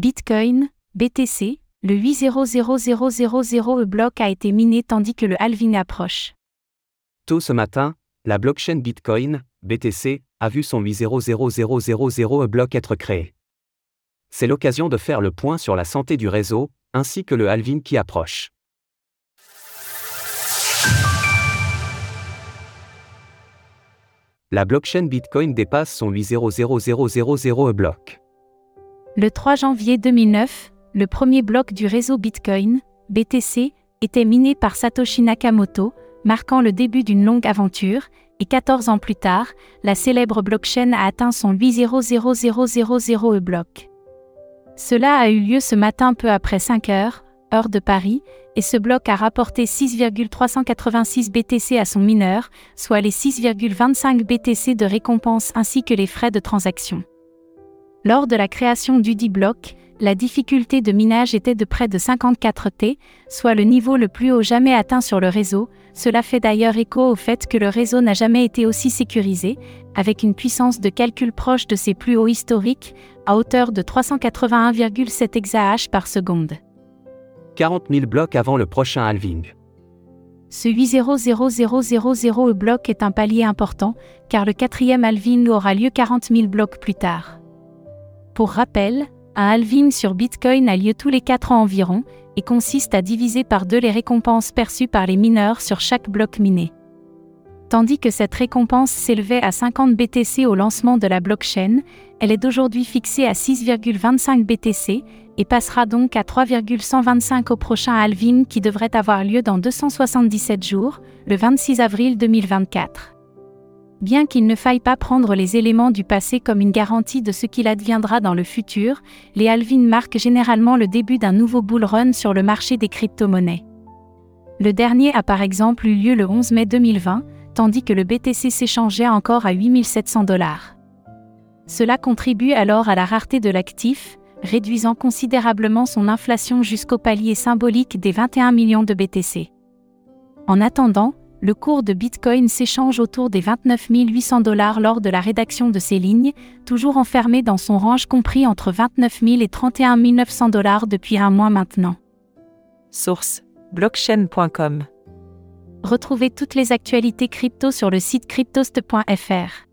Bitcoin, BTC, le 800000 bloc a été miné tandis que le halving approche. Tôt ce matin, la blockchain Bitcoin, BTC, a vu son 800000 bloc être créé. C'est l'occasion de faire le point sur la santé du réseau, ainsi que le halving qui approche. La blockchain Bitcoin dépasse son 800000 bloc. Le 3 janvier 2009, le premier bloc du réseau Bitcoin, BTC, était miné par Satoshi Nakamoto, marquant le début d'une longue aventure, et 14 ans plus tard, la célèbre blockchain a atteint son 800000 bloc. Cela a eu lieu ce matin peu après 5 heures, heure de Paris, et ce bloc a rapporté 6,386 BTC à son mineur, soit les 6,25 BTC de récompense ainsi que les frais de transaction. Lors de la création du dit bloc, la difficulté de minage était de près de 54 T, soit le niveau le plus haut jamais atteint sur le réseau. Cela fait d'ailleurs écho au fait que le réseau n'a jamais été aussi sécurisé, avec une puissance de calcul proche de ses plus hauts historiques, à hauteur de 381,7 exahash par seconde. 40 000 blocs avant le prochain halving. Ce 800000 bloc est un palier important, car le quatrième halving aura lieu 40 000 blocs plus tard. Pour rappel, un halving sur Bitcoin a lieu tous les 4 ans environ, et consiste à diviser par deux les récompenses perçues par les mineurs sur chaque bloc miné. Tandis que cette récompense s'élevait à 50 BTC au lancement de la blockchain, elle est d'aujourd'hui fixée à 6,25 BTC et passera donc à 3,125 au prochain halving qui devrait avoir lieu dans 277 jours, le 26 avril 2024. Bien qu'il ne faille pas prendre les éléments du passé comme une garantie de ce qu'il adviendra dans le futur, les halvings marquent généralement le début d'un nouveau bull run sur le marché des crypto-monnaies. Le dernier a par exemple eu lieu le 11 mai 2020, tandis que le BTC s'échangeait encore à 8700 dollars. Cela contribue alors à la rareté de l'actif, réduisant considérablement son inflation jusqu'au palier symbolique des 21 millions de BTC. En attendant, le cours de Bitcoin s'échange autour des 29 800 dollars lors de la rédaction de ces lignes, toujours enfermé dans son range compris entre 29 000 et 31 900 dollars depuis un mois maintenant. Source blockchain.com Retrouvez toutes les actualités crypto sur le site cryptost.fr.